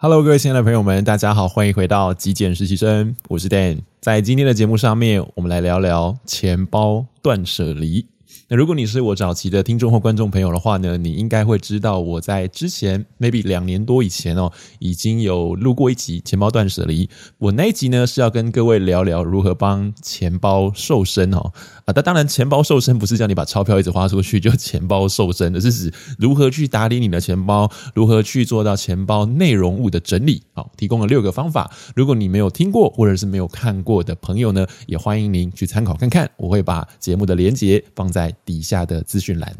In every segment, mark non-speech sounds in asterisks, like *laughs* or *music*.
Hello，各位亲爱的朋友们，大家好，欢迎回到极简实习生，我是 Dan。在今天的节目上面，我们来聊聊钱包断舍离。那如果你是我早期的听众或观众朋友的话呢，你应该会知道我在之前 maybe 两年多以前哦，已经有录过一集钱包断舍离。我那一集呢是要跟各位聊聊如何帮钱包瘦身哦啊，那当然钱包瘦身不是叫你把钞票一直花出去就 *laughs* 钱包瘦身，而是指如何去打理你的钱包，如何去做到钱包内容物的整理。好，提供了六个方法。如果你没有听过或者是没有看过的朋友呢，也欢迎您去参考看看。我会把节目的连结放在底下的资讯栏。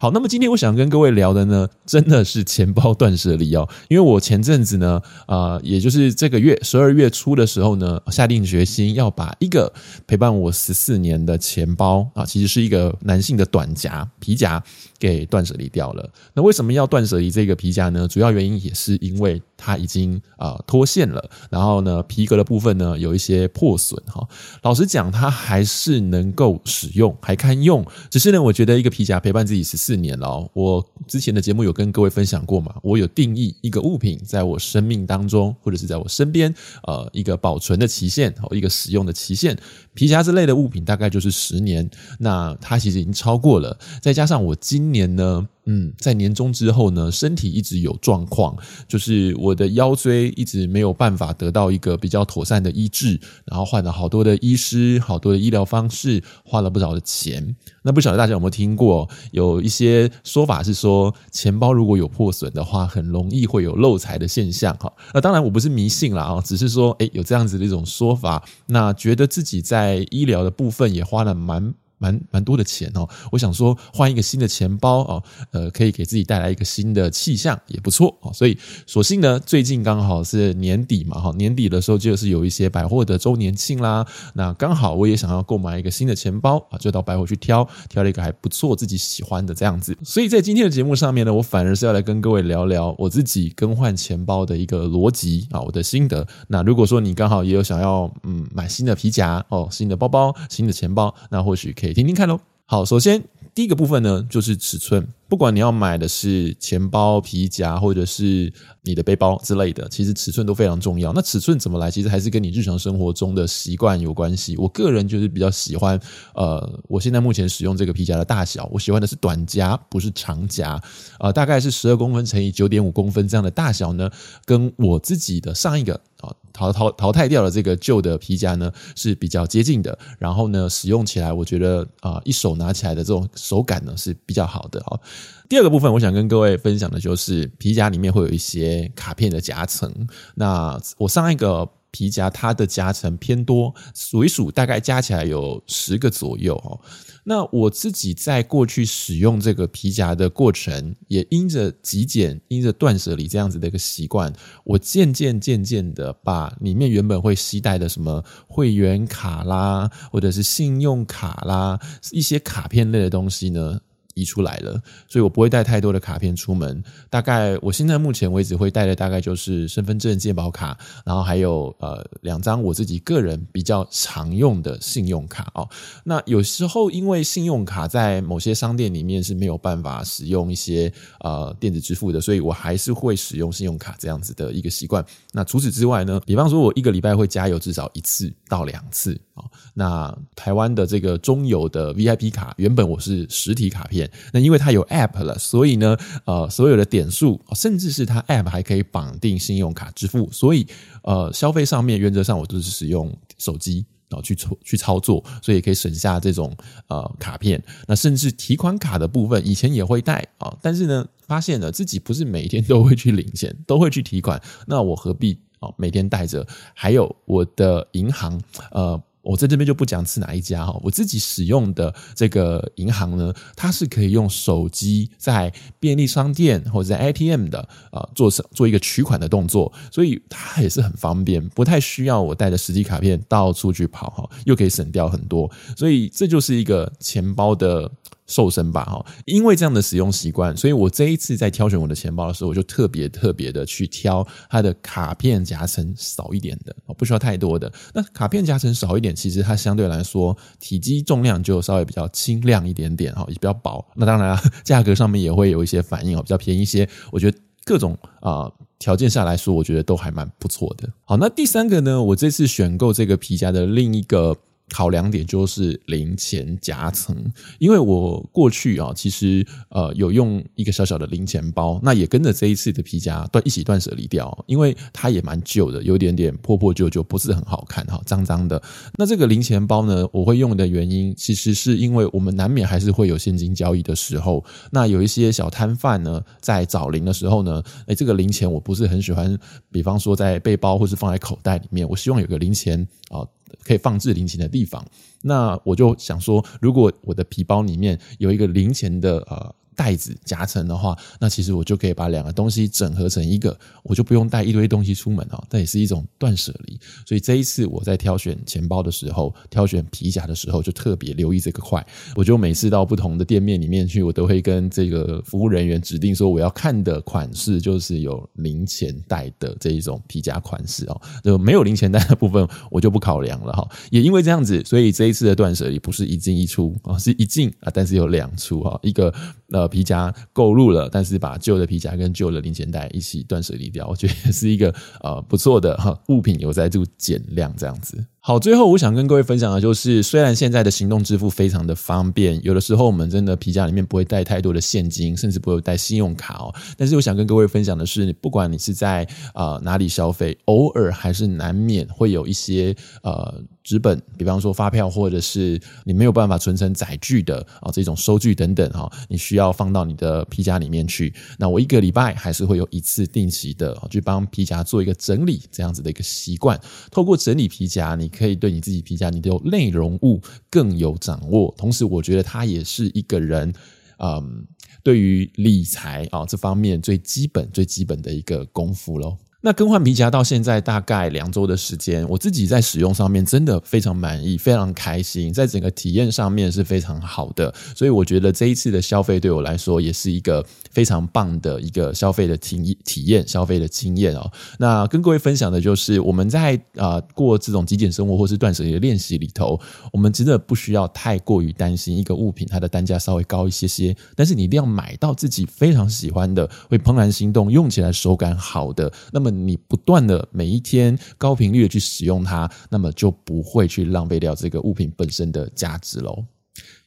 好，那么今天我想跟各位聊的呢，真的是钱包断舍离哦。因为我前阵子呢，啊、呃，也就是这个月十二月初的时候呢，下定决心要把一个陪伴我十四年的钱包啊，其实是一个男性的短夹皮夹，给断舍离掉了。那为什么要断舍离这个皮夹呢？主要原因也是因为它已经啊脱线了，然后呢，皮革的部分呢有一些破损哈。老实讲，它还是能够使用，还堪用，只是。呢我觉得一个皮夹陪伴自己十四年了。我之前的节目有跟各位分享过嘛，我有定义一个物品在我生命当中，或者是在我身边，呃，一个保存的期限，哦一个使用的期限。皮夹之类的物品大概就是十年，那它其实已经超过了。再加上我今年呢。嗯，在年终之后呢，身体一直有状况，就是我的腰椎一直没有办法得到一个比较妥善的医治，然后换了好多的医师，好多的医疗方式，花了不少的钱。那不晓得大家有没有听过，有一些说法是说，钱包如果有破损的话，很容易会有漏财的现象哈。那当然我不是迷信啦，只是说，诶，有这样子的一种说法，那觉得自己在医疗的部分也花了蛮。蛮蛮多的钱哦，我想说换一个新的钱包哦，呃，可以给自己带来一个新的气象也不错哦，所以索性呢，最近刚好是年底嘛哈，年底的时候就是有一些百货的周年庆啦，那刚好我也想要购买一个新的钱包啊，就到百货去挑，挑了一个还不错自己喜欢的这样子，所以在今天的节目上面呢，我反而是要来跟各位聊聊我自己更换钱包的一个逻辑啊，我的心得。那如果说你刚好也有想要嗯买新的皮夹哦，新的包包、新的钱包，那或许可以。听听看喽。好，首先第一个部分呢，就是尺寸。不管你要买的是钱包、皮夹，或者是你的背包之类的，其实尺寸都非常重要。那尺寸怎么来？其实还是跟你日常生活中的习惯有关系。我个人就是比较喜欢，呃，我现在目前使用这个皮夹的大小，我喜欢的是短夹，不是长夹。呃，大概是十二公分乘以九点五公分这样的大小呢，跟我自己的上一个啊淘淘淘汰掉了这个旧的皮夹呢是比较接近的。然后呢，使用起来我觉得啊、一手拿起来的这种手感呢是比较好的啊。第二个部分，我想跟各位分享的就是皮夹里面会有一些卡片的夹层。那我上一个皮夹它的夹层偏多，数一数大概加起来有十个左右哦。那我自己在过去使用这个皮夹的过程，也因着极简、因着断舍离这样子的一个习惯，我渐渐渐渐的把里面原本会携带的什么会员卡啦，或者是信用卡啦，一些卡片类的东西呢。移出来了，所以我不会带太多的卡片出门。大概我现在目前为止会带的大概就是身份证、健保卡，然后还有呃两张我自己个人比较常用的信用卡哦。那有时候因为信用卡在某些商店里面是没有办法使用一些呃电子支付的，所以我还是会使用信用卡这样子的一个习惯。那除此之外呢，比方说我一个礼拜会加油至少一次到两次啊。那台湾的这个中油的 VIP 卡，原本我是实体卡片。那因为它有 App 了，所以呢，呃，所有的点数，甚至是它 App 还可以绑定信用卡支付，所以呃，消费上面原则上我都是使用手机然后去操去操作，所以可以省下这种呃卡片。那甚至提款卡的部分，以前也会带啊，但是呢，发现了自己不是每天都会去领钱，都会去提款，那我何必啊每天带着？还有我的银行呃。我在这边就不讲是哪一家哈，我自己使用的这个银行呢，它是可以用手机在便利商店或者在 ATM 的啊做做一个取款的动作，所以它也是很方便，不太需要我带着实体卡片到处去跑哈，又可以省掉很多，所以这就是一个钱包的。瘦身吧，哈！因为这样的使用习惯，所以我这一次在挑选我的钱包的时候，我就特别特别的去挑它的卡片夹层少一点的，不需要太多的。那卡片夹层少一点，其实它相对来说体积重量就稍微比较轻量一点点，哈，也比较薄。那当然，*laughs* 价格上面也会有一些反应哦，比较便宜一些。我觉得。各种啊条件下来说，我觉得都还蛮不错的。好，那第三个呢，我这次选购这个皮夹的另一个。考量点就是零钱夹层，因为我过去啊，其实呃有用一个小小的零钱包，那也跟着这一次的皮夹断一起断舍离掉，因为它也蛮旧的，有点点破破旧旧，不是很好看哈，脏脏的。那这个零钱包呢，我会用的原因，其实是因为我们难免还是会有现金交易的时候，那有一些小摊贩呢，在找零的时候呢，诶，这个零钱我不是很喜欢，比方说在背包或是放在口袋里面，我希望有个零钱啊。可以放置零钱的地方，那我就想说，如果我的皮包里面有一个零钱的呃。袋子夹层的话，那其实我就可以把两个东西整合成一个，我就不用带一堆东西出门啊。这也是一种断舍离。所以这一次我在挑选钱包的时候，挑选皮夹的时候，就特别留意这个块。我就每次到不同的店面里面去，我都会跟这个服务人员指定说，我要看的款式就是有零钱袋的这一种皮夹款式哦。就没有零钱袋的部分，我就不考量了哈。也因为这样子，所以这一次的断舍离不是一进一出啊，是一进啊，但是有两出哈，一个。呃，皮夹购入了，但是把旧的皮夹跟旧的零钱袋一起断舍离掉，我觉得也是一个呃不错的哈物品有在做减量这样子。好，最后我想跟各位分享的就是，虽然现在的行动支付非常的方便，有的时候我们真的皮夹里面不会带太多的现金，甚至不会带信用卡哦。但是我想跟各位分享的是，不管你是在呃哪里消费，偶尔还是难免会有一些呃纸本，比方说发票，或者是你没有办法存成载具的啊这种收据等等哈，你需要放到你的皮夹里面去。那我一个礼拜还是会有一次定期的去帮皮夹做一个整理，这样子的一个习惯。透过整理皮夹，你可以对你自己评价你的内容物更有掌握，同时我觉得它也是一个人，嗯，对于理财啊这方面最基本、最基本的一个功夫喽。那更换皮夹到现在大概两周的时间，我自己在使用上面真的非常满意，非常开心，在整个体验上面是非常好的，所以我觉得这一次的消费对我来说也是一个非常棒的一个消费的体体验、消费的经验哦。那跟各位分享的就是我们在啊过这种极简生活或是断舍离的练习里头，我们真的不需要太过于担心一个物品它的单价稍微高一些些，但是你一定要买到自己非常喜欢的、会怦然心动、用起来手感好的，那么。你不断的每一天高频率的去使用它，那么就不会去浪费掉这个物品本身的价值喽。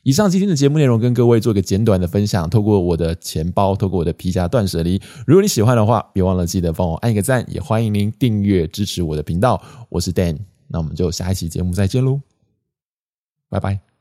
以上今天的节目内容跟各位做一个简短的分享，透过我的钱包，透过我的皮夹断舍离。如果你喜欢的话，别忘了记得帮我按一个赞，也欢迎您订阅支持我的频道。我是 Dan，那我们就下一期节目再见喽，拜拜。